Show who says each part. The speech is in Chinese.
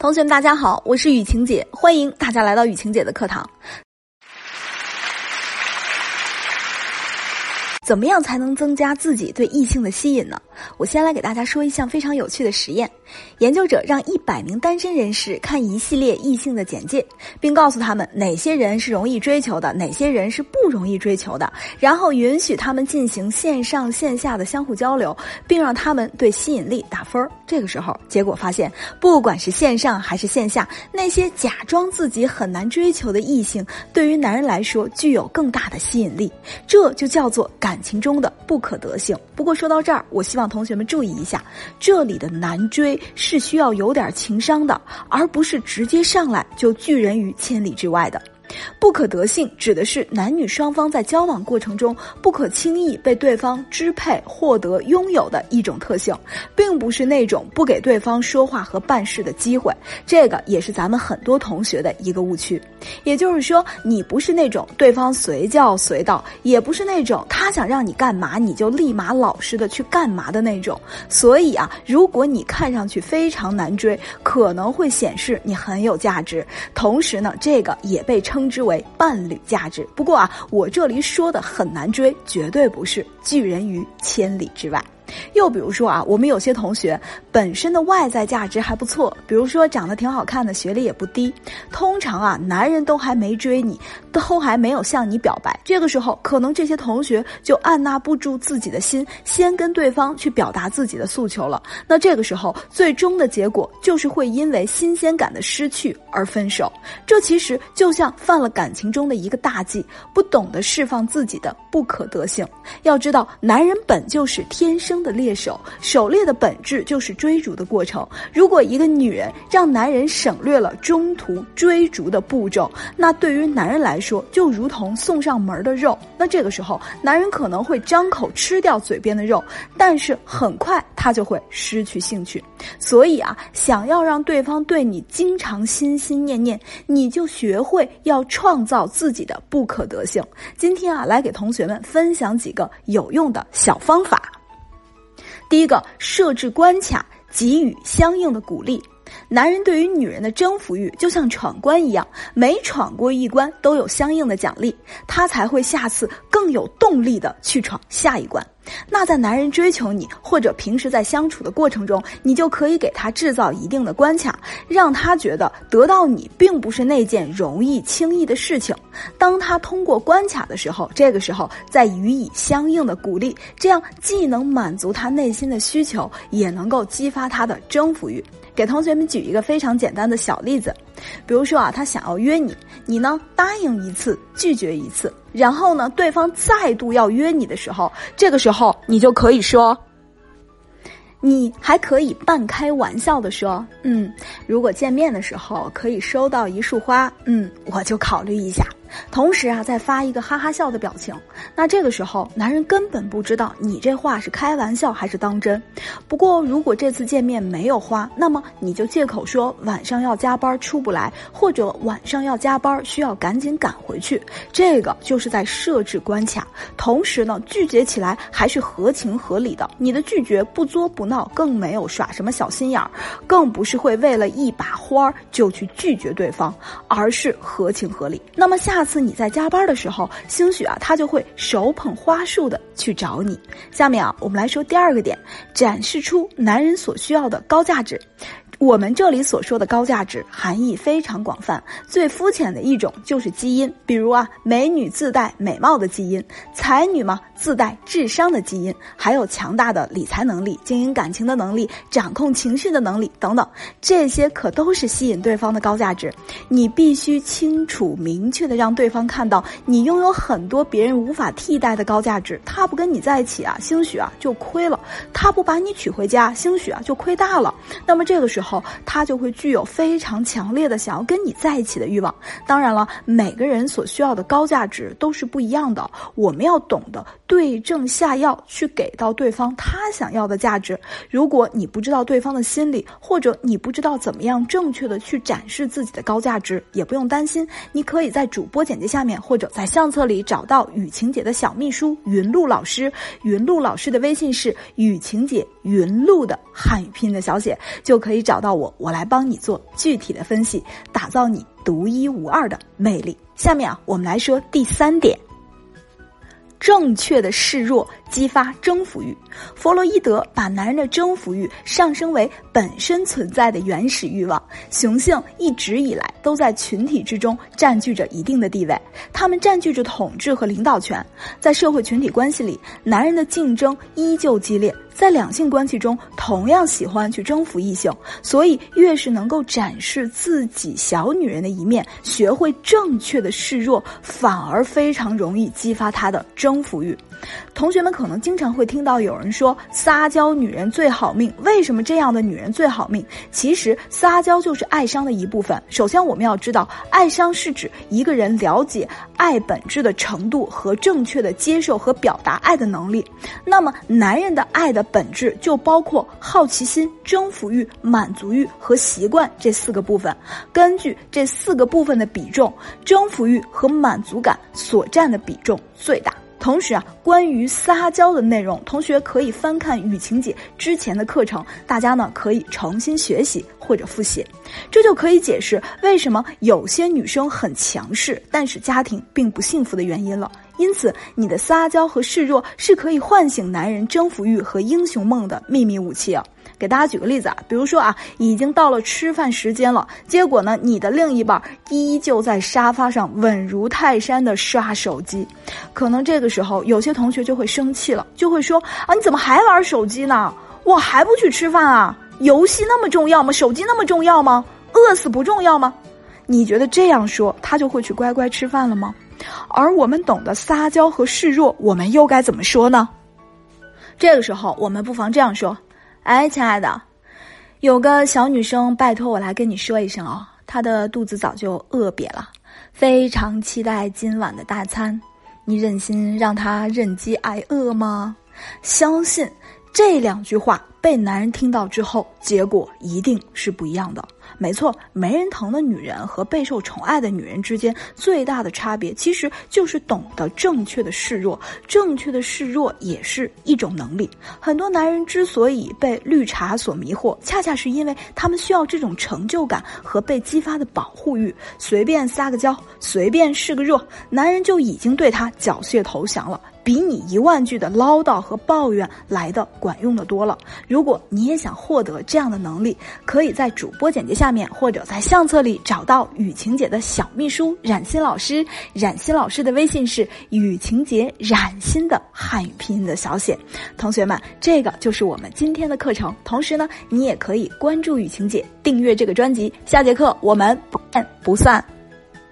Speaker 1: 同学们，大家好，我是雨晴姐，欢迎大家来到雨晴姐的课堂。怎么样才能增加自己对异性的吸引呢？我先来给大家说一项非常有趣的实验。研究者让一百名单身人士看一系列异性的简介，并告诉他们哪些人是容易追求的，哪些人是不容易追求的，然后允许他们进行线上线下的相互交流，并让他们对吸引力打分。这个时候，结果发现，不管是线上还是线下，那些假装自己很难追求的异性，对于男人来说具有更大的吸引力。这就叫做感。情中的不可得性。不过说到这儿，我希望同学们注意一下，这里的难追是需要有点情商的，而不是直接上来就拒人于千里之外的。不可得性指的是男女双方在交往过程中不可轻易被对方支配、获得、拥有的一种特性，并不是那种不给对方说话和办事的机会。这个也是咱们很多同学的一个误区。也就是说，你不是那种对方随叫随到，也不是那种他想让你干嘛你就立马老实的去干嘛的那种。所以啊，如果你看上去非常难追，可能会显示你很有价值。同时呢，这个也被称。称之为伴侣价值。不过啊，我这里说的很难追，绝对不是拒人于千里之外。又比如说啊，我们有些同学本身的外在价值还不错，比如说长得挺好看的，学历也不低。通常啊，男人都还没追你，都还没有向你表白，这个时候可能这些同学就按捺不住自己的心，先跟对方去表达自己的诉求了。那这个时候最终的结果就是会因为新鲜感的失去而分手。这其实就像犯了感情中的一个大忌，不懂得释放自己的不可得性。要知道，男人本就是天生。的猎手，狩猎的本质就是追逐的过程。如果一个女人让男人省略了中途追逐的步骤，那对于男人来说就如同送上门的肉。那这个时候，男人可能会张口吃掉嘴边的肉，但是很快他就会失去兴趣。所以啊，想要让对方对你经常心心念念，你就学会要创造自己的不可得性。今天啊，来给同学们分享几个有用的小方法。第一个，设置关卡，给予相应的鼓励。男人对于女人的征服欲就像闯关一样，每闯过一关都有相应的奖励，他才会下次更有动力的去闯下一关。那在男人追求你或者平时在相处的过程中，你就可以给他制造一定的关卡，让他觉得得到你并不是那件容易轻易的事情。当他通过关卡的时候，这个时候再予以相应的鼓励，这样既能满足他内心的需求，也能够激发他的征服欲。给同学们举一个非常简单的小例子，比如说啊，他想要约你，你呢答应一次，拒绝一次，然后呢，对方再度要约你的时候，这个时候你就可以说，你还可以半开玩笑的说，嗯，如果见面的时候可以收到一束花，嗯，我就考虑一下。同时啊，再发一个哈哈笑的表情。那这个时候，男人根本不知道你这话是开玩笑还是当真。不过，如果这次见面没有花，那么你就借口说晚上要加班出不来，或者晚上要加班需要赶紧赶回去。这个就是在设置关卡，同时呢，拒绝起来还是合情合理的。你的拒绝不作不闹，更没有耍什么小心眼儿，更不是会为了一把花儿就去拒绝对方，而是合情合理。那么下。下次你在加班的时候，兴许啊，他就会手捧花束的去找你。下面啊，我们来说第二个点，展示出男人所需要的高价值。我们这里所说的高价值含义非常广泛，最肤浅的一种就是基因，比如啊，美女自带美貌的基因，才女嘛自带智商的基因，还有强大的理财能力、经营感情的能力、掌控情绪的能力等等，这些可都是吸引对方的高价值。你必须清楚明确的让对方看到，你拥有很多别人无法替代的高价值。他不跟你在一起啊，兴许啊就亏了；他不把你娶回家，兴许啊就亏大了。那么这个时候。后，他就会具有非常强烈的想要跟你在一起的欲望。当然了，每个人所需要的高价值都是不一样的，我们要懂得对症下药，去给到对方他想要的价值。如果你不知道对方的心理，或者你不知道怎么样正确的去展示自己的高价值，也不用担心，你可以在主播简介下面或者在相册里找到雨晴姐的小秘书云露老师。云露老师的微信是雨晴姐云露的汉语拼音的小写，就可以找。到我，我来帮你做具体的分析，打造你独一无二的魅力。下面啊，我们来说第三点。正确的示弱，激发征服欲。弗洛伊德把男人的征服欲上升为本身存在的原始欲望。雄性一直以来都在群体之中占据着一定的地位，他们占据着统治和领导权。在社会群体关系里，男人的竞争依旧激烈。在两性关系中，同样喜欢去征服异性，所以越是能够展示自己小女人的一面，学会正确的示弱，反而非常容易激发他的征服欲。同学们可能经常会听到有人说撒娇女人最好命，为什么这样的女人最好命？其实撒娇就是爱商的一部分。首先我们要知道，爱商是指一个人了解爱本质的程度和正确的接受和表达爱的能力。那么男人的爱的本质就包括好奇心、征服欲、满足欲和习惯这四个部分。根据这四个部分的比重，征服欲和满足感所占的比重最大。同时啊，关于撒娇的内容，同学可以翻看雨晴姐之前的课程，大家呢可以重新学习或者复习，这就可以解释为什么有些女生很强势，但是家庭并不幸福的原因了。因此，你的撒娇和示弱是可以唤醒男人征服欲和英雄梦的秘密武器啊。给大家举个例子啊，比如说啊，已经到了吃饭时间了，结果呢，你的另一半依旧在沙发上稳如泰山的刷手机，可能这个时候有些同学就会生气了，就会说啊，你怎么还玩手机呢？我还不去吃饭啊？游戏那么重要吗？手机那么重要吗？饿死不重要吗？你觉得这样说他就会去乖乖吃饭了吗？而我们懂得撒娇和示弱，我们又该怎么说呢？这个时候，我们不妨这样说。哎，亲爱的，有个小女生拜托我来跟你说一声哦，她的肚子早就饿瘪了，非常期待今晚的大餐，你忍心让她忍饥挨饿吗？相信这两句话被男人听到之后，结果一定是不一样的。没错，没人疼的女人和备受宠爱的女人之间最大的差别，其实就是懂得正确的示弱。正确的示弱也是一种能力。很多男人之所以被绿茶所迷惑，恰恰是因为他们需要这种成就感和被激发的保护欲。随便撒个娇，随便示个弱，男人就已经对他缴械投降了。比你一万句的唠叨和抱怨来的管用的多了。如果你也想获得这样的能力，可以在主播简介下面或者在相册里找到雨晴姐的小秘书冉欣老师。冉欣老师的微信是雨晴姐冉欣的汉语拼音的小写。同学们，这个就是我们今天的课程。同时呢，你也可以关注雨晴姐，订阅这个专辑。下节课我们不见不散。